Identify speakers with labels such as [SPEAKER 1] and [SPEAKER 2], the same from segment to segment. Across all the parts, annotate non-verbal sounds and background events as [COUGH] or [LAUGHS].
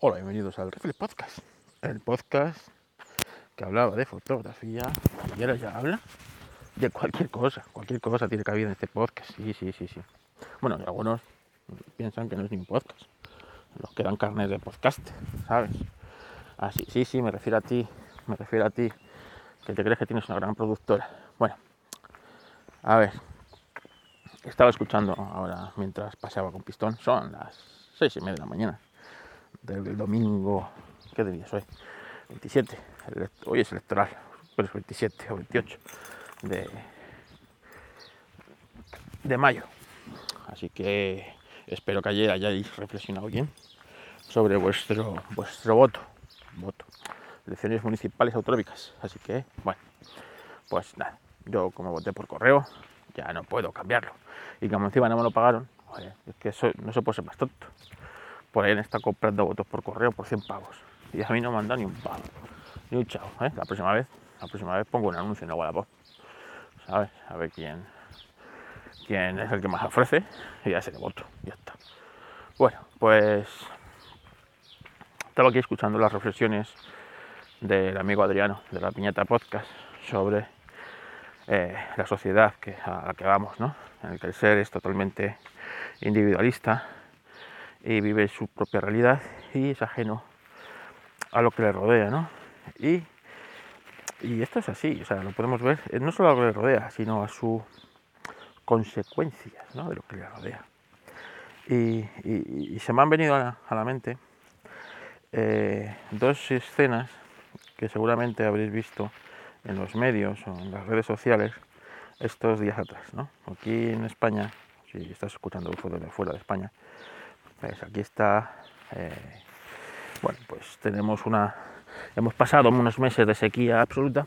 [SPEAKER 1] Hola, bienvenidos al Reflex Podcast, el podcast que hablaba de fotografía y ahora ya habla de cualquier cosa, cualquier cosa tiene cabida en este podcast, sí, sí, sí, sí. Bueno, algunos piensan que no es ni un podcast, los que dan carnes de podcast, ¿sabes? Así, sí, sí, me refiero a ti, me refiero a ti, que te crees que tienes una gran productora. Bueno, a ver, estaba escuchando ahora mientras paseaba con pistón, son las seis y media de la mañana del domingo, ¿qué día es hoy? 27, hoy es electoral, pero es 27 o 28 de, de mayo. Así que espero que ayer hayáis reflexionado bien sobre vuestro, vuestro voto. Voto. Elecciones municipales autonómicas. Así que, bueno, pues nada, yo como voté por correo, ya no puedo cambiarlo. Y como encima no me lo pagaron, es que eso no se puede ser más tonto por ahí han estado comprando votos por correo por 100 pavos. Y a mí no me han dado ni un pavo. Ni un chao. ¿eh? La próxima vez, la próxima vez pongo un anuncio en la Wallapop. ¿Sabes? A ver quién, quién es el que más ofrece y ya se le voto. Ya está. Bueno, pues estaba aquí escuchando las reflexiones del amigo Adriano de la Piñata Podcast sobre eh, la sociedad que, a la que vamos, ¿no? En el que el ser es totalmente individualista y vive su propia realidad y es ajeno a lo que le rodea, ¿no? Y, y esto es así, o sea, lo podemos ver eh, no solo a lo que le rodea, sino a sus consecuencias ¿no? de lo que le rodea. Y, se me han venido a la, mente eh, dos escenas que seguramente habréis visto en los medios o en las redes sociales estos días atrás. ¿no? Aquí en España, si estás escuchando fuera de, fuera España, aquí está, eh, bueno, pues tenemos una, hemos pasado unos meses de sequía absoluta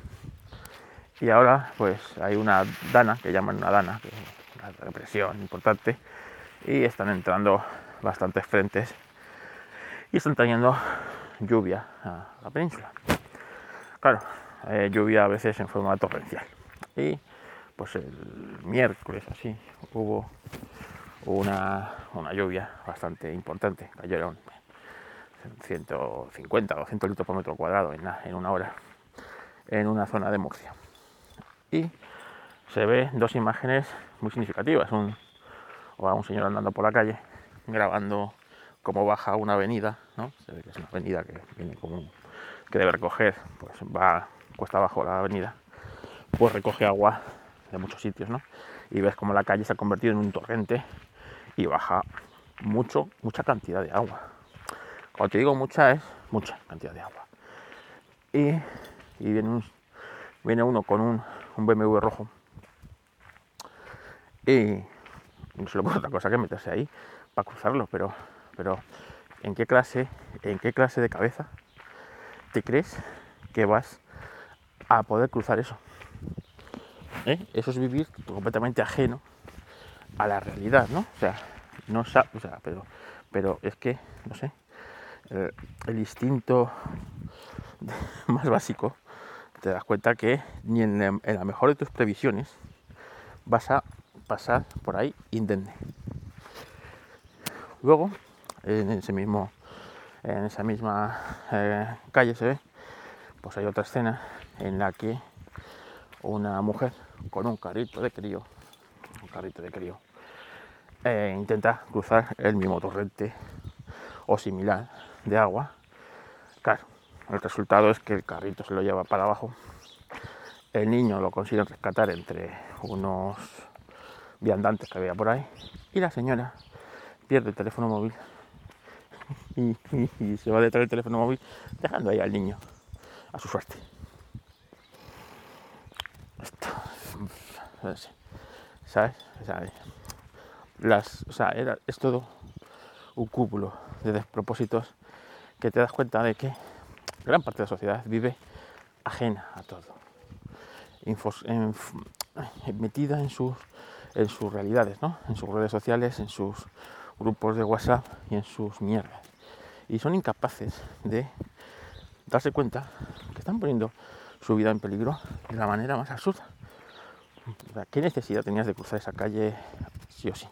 [SPEAKER 1] y ahora pues hay una dana, que llaman una dana, que es una represión importante, y están entrando bastantes frentes y están trayendo lluvia a la península. Claro, eh, lluvia a veces en forma torrencial. Y pues el miércoles así hubo una, una lluvia bastante importante, cayeron 150 o 200 litros por metro cuadrado en, una hora en una zona de Murcia. Y se ve dos imágenes muy significativas, un, un señor andando por la calle grabando cómo baja una avenida, ¿no? Se ve que es una avenida que que debe recoger, pues va cuesta abajo la avenida, pues recoge agua de muchos sitios, ¿no? Y ves como la calle se ha convertido en un torrente y baja mucho, mucha cantidad de agua. Cuando te digo mucha es mucha cantidad de agua. Y, viene, uno con un, BMW rojo y no se le puede otra cosa que meterse ahí para cruzarlo, pero, pero ¿en qué clase, en qué clase de cabeza te crees que vas a poder cruzar eso? ¿Eh? Eso es vivir completamente ajeno a la realidad, ¿no? O sea, no o sea, pero, pero es que, no sé, el, instinto [LAUGHS] más básico, te das cuenta que ni en la, mejor de tus previsiones vas a pasar por ahí indemne. Luego, en ese mismo, en esa misma eh, calle se ve, pues hay otra escena en la que una mujer con un carrito de crío, un carrito de crío, eh, intenta cruzar el mismo torrente o similar de agua. Claro, el resultado es que el carrito se lo lleva para abajo. El niño lo consigue rescatar entre unos viandantes que había por ahí. Y la señora pierde el teléfono móvil [LAUGHS] y, se va detrás del teléfono móvil dejando ahí al niño a su suerte. Esto, ¿sabes? ¿Sabes? Las, o sea, es todo un cúmulo de despropósitos que te das cuenta de que gran parte de la sociedad vive ajena a todo, metida en sus, en sus realidades, ¿no? en sus redes sociales, en sus grupos de WhatsApp y en sus mierdas. Y son incapaces de darse cuenta que están poniendo su vida en peligro de la manera más absurda. ¿Qué necesidad tenías de cruzar esa calle sí o sí?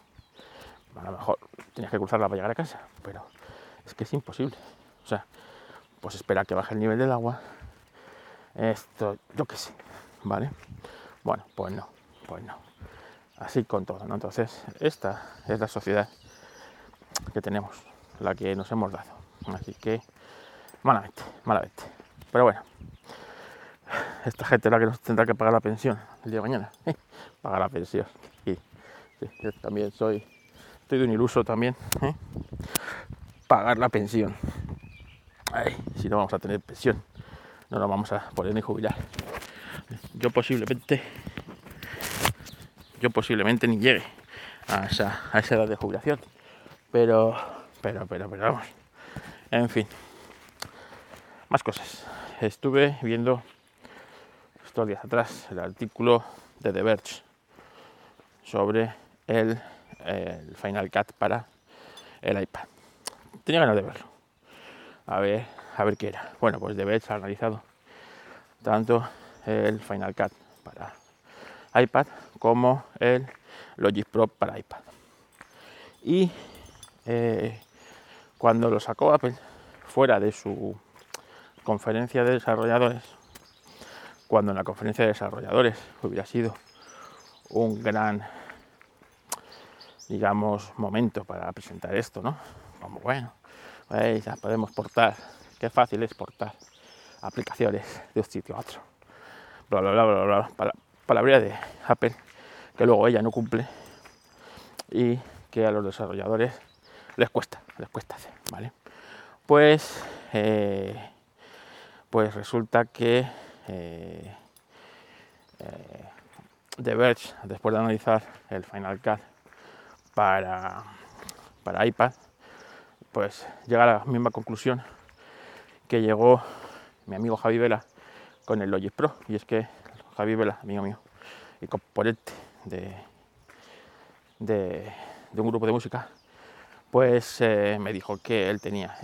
[SPEAKER 1] A lo mejor tienes que cruzarla para llegar a casa, pero es que es imposible. O sea, pues espera que baje el nivel del agua. Esto, yo qué sé, ¿vale? Bueno, pues no, pues no. Así con todo, ¿no? Entonces, esta es la sociedad que tenemos, la que nos hemos dado. Así que, malamente, malamente. Pero bueno, esta gente es la que nos tendrá que pagar la pensión el día de mañana. [LAUGHS] pagar la pensión. Y yo también soy, estoy de un iluso también. ¿eh? Pagar la pensión. Si no vamos a tener pensión, no nos vamos a poder ni jubilar. Yo posiblemente, yo posiblemente ni llegue a esa, a esa edad de jubilación. Pero, pero, pero, pero vamos. En fin. Más cosas. Estuve viendo estos días atrás el artículo de The Verge sobre el, Final Cut para el iPad. Tenía ganas de verlo. A ver, a ver qué era. Bueno, pues Verge ha analizado tanto el Final Cut para iPad como el Logic Pro para iPad. Y eh, cuando lo sacó Apple fuera de su conferencia de desarrolladores, cuando en la conferencia de desarrolladores hubiera sido un gran, digamos, momento para presentar esto, ¿no? Como bueno, ya podemos portar, qué fácil es portar aplicaciones de un sitio a otro. Bla, bla, bla, bla, bla. Palabra de Apple que luego ella no cumple y que a los desarrolladores les cuesta, les cuesta hacer, ¿vale? Pues, eh, pues resulta que eh, eh, The Verge, después de analizar el Final Cut para, para iPad, pues llega a la misma conclusión que llegó mi amigo Javi Vela con el Logic Pro. Y es que Javi Vela, amigo mío, y componente de, de, un grupo de música, pues eh, me dijo que él tenía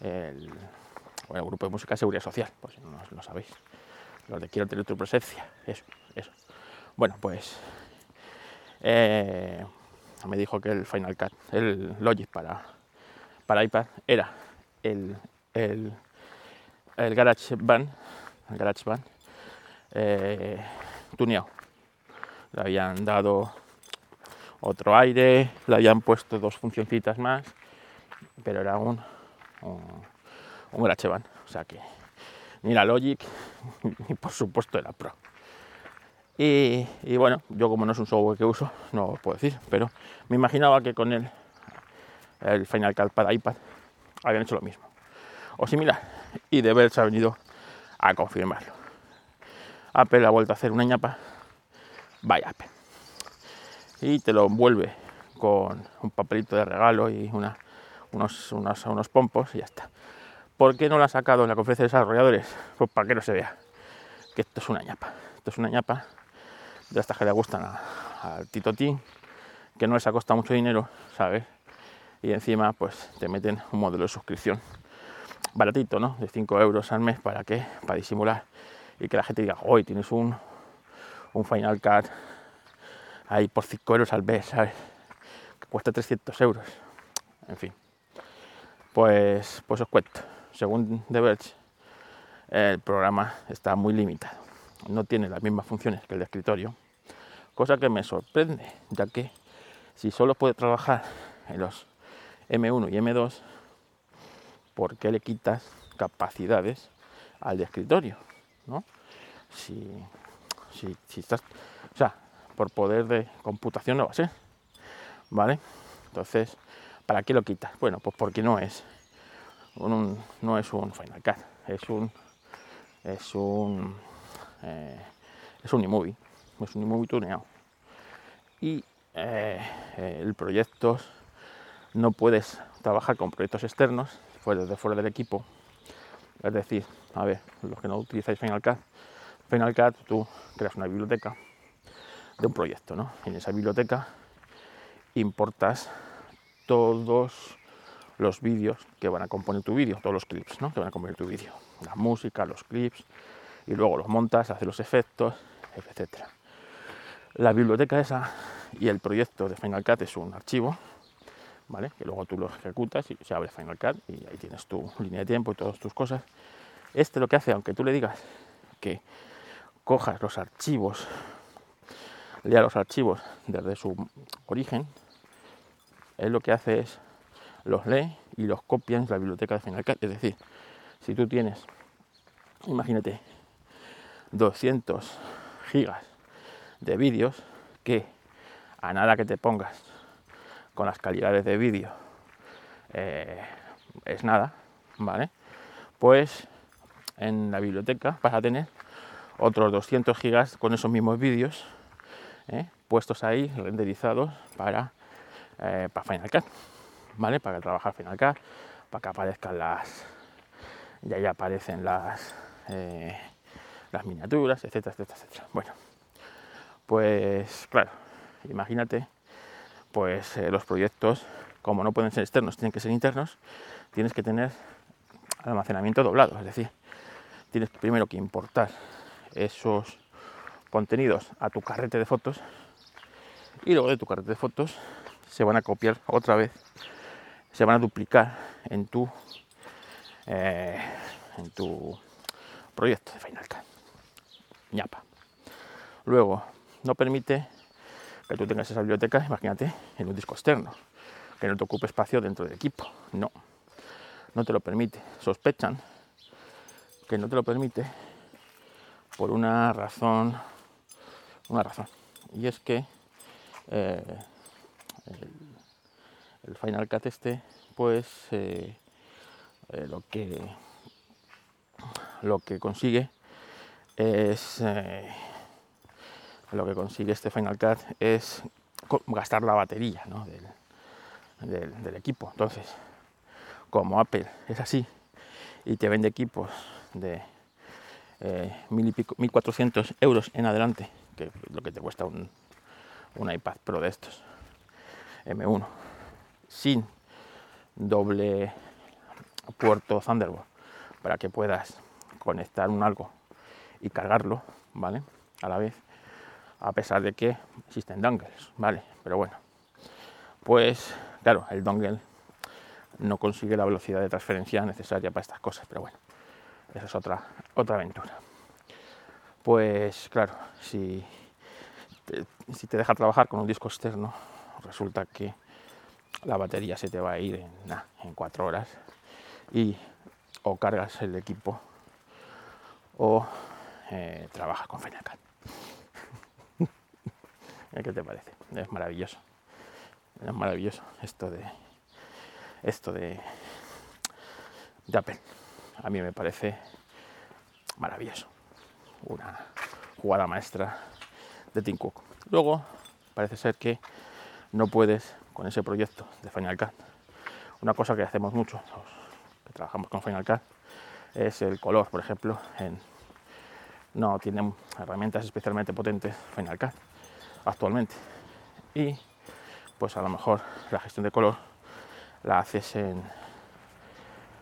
[SPEAKER 1] el, el, grupo de música de seguridad social, pues no lo sabéis, los de quiero tener tu presencia, eso, eso. Bueno, pues eh, me dijo que el Final Cut, el Logic para, para iPad era el, el, el GarageBand, el GarageBand eh, tuneado. Le habían dado otro aire, le habían puesto dos funcioncitas más, pero era un, un, GarageBand, o sea que ni la Logic [LAUGHS] ni por supuesto era Pro. Y, bueno, yo como no es un software que uso, no puedo decir, pero me imaginaba que con el, el Final Cut para iPad habían hecho lo mismo o similar. Y de se ha venido a confirmarlo. Apple ha vuelto a hacer una ñapa, vaya Apple. Y te lo envuelve con un papelito de regalo y una, unos, unos, unos pompos y ya está. ¿Por qué no lo ha sacado en la conferencia de desarrolladores? Pues para que no se vea que esto es una ñapa. Esto es una ñapa de estas que le gustan al Tito Team, que no les ha costado mucho dinero, ¿sabes? Y encima, pues te meten un modelo de suscripción baratito, ¿no? De 5 euros al mes, ¿para qué? Para disimular y que la gente diga, hoy tienes un, un Final Cut ahí por 5 euros al mes, ¿sabes? Que cuesta 300 euros. En fin, pues, pues os cuento. Según The Verge, el programa está muy limitado. No tiene las mismas funciones que el escritorio, cosa que me sorprende, ya que si solo puede trabajar en los M1 y M2, ¿por qué le quitas capacidades al escritorio? ¿no? Si, si, estás, o sea, por poder de computación no va a ser, ¿vale? Entonces, ¿para qué lo quitas? Bueno, pues porque no es un, no es un Final Cut, es un es un eh, es un iMovie, es un iMovie tuneado. Y eh, el proyecto no puedes trabajar con proyectos externos fuera de fuera del equipo. Es decir, a ver, los que no utilizáis Final Cut, Final Cut tú creas una biblioteca de un proyecto, ¿no? En esa biblioteca importas todos los vídeos que van a componer tu vídeo, todos los clips, ¿no? Que van a componer tu vídeo, la música, los clips, y luego los montas, haces los efectos, etc. La biblioteca esa y el proyecto de Final Cut es un archivo ¿vale? Que luego tú lo ejecutas y se abre Final Cut y ahí tienes tu línea de tiempo y todas tus cosas. Este lo que hace, aunque tú le digas que cojas los archivos, lea los archivos desde su origen, él lo que hace es los lee y los copia en la biblioteca de Final Cut. Es decir, si tú tienes, imagínate, 200 gigas de vídeos que a nada que te pongas con las calidades de vídeo eh, es nada, ¿vale? Pues en la biblioteca vas a tener otros 200 gigas con esos mismos vídeos ¿eh? puestos ahí, renderizados para, eh, para Final Cut, ¿vale? Para trabajar Final Cut, para que aparezcan las, ya ya aparecen las, las miniaturas, etcétera, etcétera, etcétera. Bueno, pues claro, imagínate, pues eh, los proyectos, como no pueden ser externos, tienen que ser internos, tienes que tener almacenamiento doblado, es decir, tienes primero que importar esos contenidos a tu carrete de fotos y luego de tu carrete de fotos se van a copiar otra vez, se van a duplicar en tu eh, en tu proyecto de Final. Ñapa. Luego, no permite que tú tengas esa biblioteca, imagínate, en un disco externo, que no te ocupe espacio dentro del equipo. No, no te lo permite. Sospechan que no te lo permite por una razón, una razón, y es que eh, el, Final Cut este, pues eh, eh, lo que lo que consigue es lo que consigue este Final Cut es gastar la batería del, equipo. Entonces, como Apple es así y te vende equipos de eh, 1400 euros en adelante, que es lo que te cuesta un, un iPad Pro de estos, M1, sin doble puerto Thunderbolt para que puedas conectar un algo y cargarlo, ¿vale? A la vez a pesar de que existen dongles, ¿vale? Pero bueno, pues claro, el dongle no consigue la velocidad de transferencia necesaria para estas cosas, pero bueno, esa es otra, otra aventura. Pues claro, si te, si te deja trabajar con un disco externo, resulta que la batería se te va a ir en, en cuatro horas y o cargas el equipo o eh, trabajas con Final [LAUGHS] ¿Qué te parece? Es maravilloso. Es maravilloso esto de esto de, de Apple. A mí me parece maravilloso. Una jugada maestra de Tim Cook. Luego, parece ser que no puedes con ese proyecto de Final Cut. Una cosa que hacemos mucho, los que trabajamos con Final Cut, es el color, por ejemplo, en, no tienen herramientas especialmente potentes Final Cut actualmente. Y pues a lo mejor la gestión de color la haces en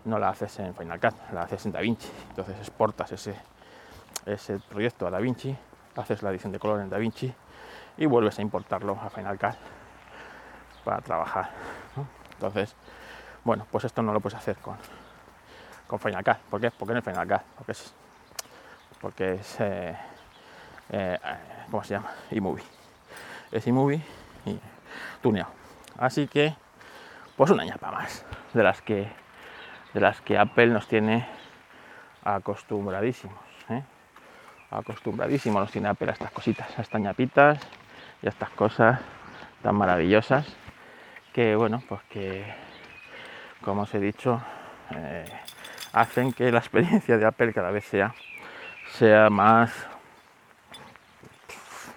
[SPEAKER 1] no la haces en Final Cut, la haces en DaVinci. Entonces exportas ese, ese proyecto a DaVinci, haces la edición de color en DaVinci y vuelves a importarlo a Final Cut para trabajar. Entonces, bueno, pues esto no lo puedes hacer con, con Final Cut. ¿Por qué? Porque no es Final Cut, porque porque es eh, eh, ¿cómo se llama? eMovie es iMovie y tuneado. Así que, pues una ñapa más de las que, de las que Apple nos tiene acostumbradísimos. ¿eh? Acostumbradísimos nos tiene Apple a estas cositas, a estas ñapitas y a estas cosas tan maravillosas que, bueno, pues que, como os he dicho, eh, hacen que la experiencia de Apple cada vez sea, sea más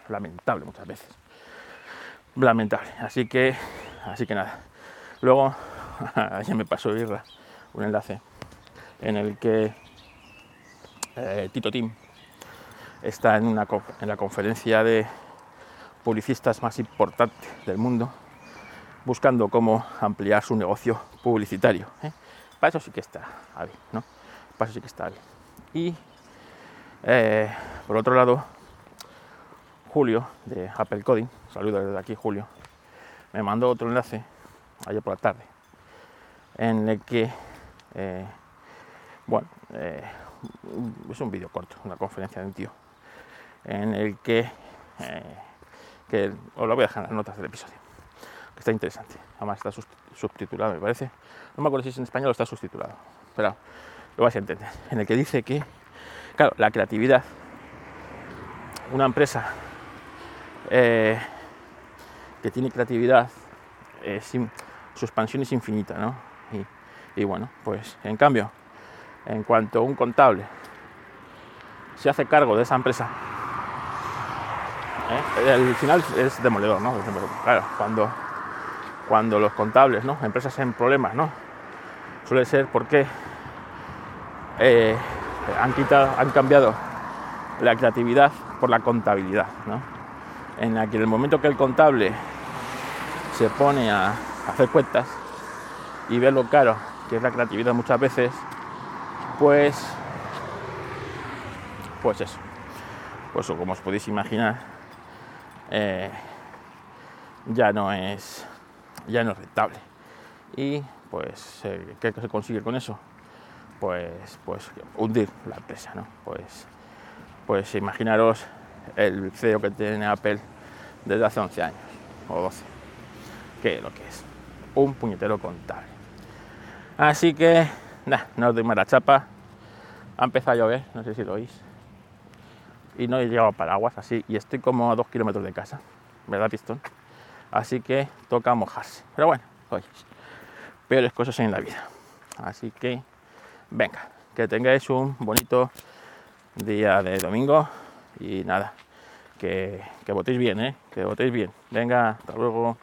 [SPEAKER 1] lamentable muchas veces lamentable. Así que, así que nada. Luego [LAUGHS] ya me pasó Irra un enlace en el que eh, Tito Tim está en, una, en la conferencia de publicistas más importante del mundo buscando cómo ampliar su negocio publicitario. ¿eh? Para eso sí que está bien, ¿no? Para eso sí que está bien. Y eh, por otro lado, Julio de Apple Coding, saludo desde aquí Julio, me mandó otro enlace ayer por la tarde, en el que, eh, bueno, eh, es un vídeo corto, una conferencia de un tío, en el que, que os lo voy a dejar en las notas del episodio, que está interesante, además está subtitulado, me parece, no me acuerdo si es en español o está subtitulado, pero lo vais a entender, en el que dice que, claro, la creatividad, una empresa eh, que tiene creatividad, su expansión es infinita, ¿no? Y, bueno, pues en cambio, en cuanto un contable se hace cargo de esa empresa, ¿eh? el final es demoledor, ¿no? Claro, cuando, cuando los contables, ¿no? Empresas en problemas, ¿no? Suele ser porque eh, han, quitado, han cambiado la creatividad por la contabilidad, ¿no? En la que en el momento que el contable se pone a hacer cuentas y ve lo caro que es la creatividad muchas veces, pues, pues eso, pues como os podéis imaginar, eh, ya no es, ya no es rentable. Y pues, eh, ¿qué se consigue con eso? Pues, pues hundir la empresa, ¿no? Pues, pues imaginaros el CEO que tiene Apple desde hace 11 años o 12, que es lo que es, un puñetero contable. Así que, nada, no os doy más la chapa, ha empezado a llover, no sé si lo oís, y no he llegado a paraguas así, y estoy como a dos kilómetros de casa, ¿verdad, pistón? Así que toca mojarse, pero bueno, oye, peores cosas en la vida. Así que, venga, que tengáis un bonito día de domingo y nada, que, votéis bien, ¿eh? que votéis bien. Venga, hasta luego.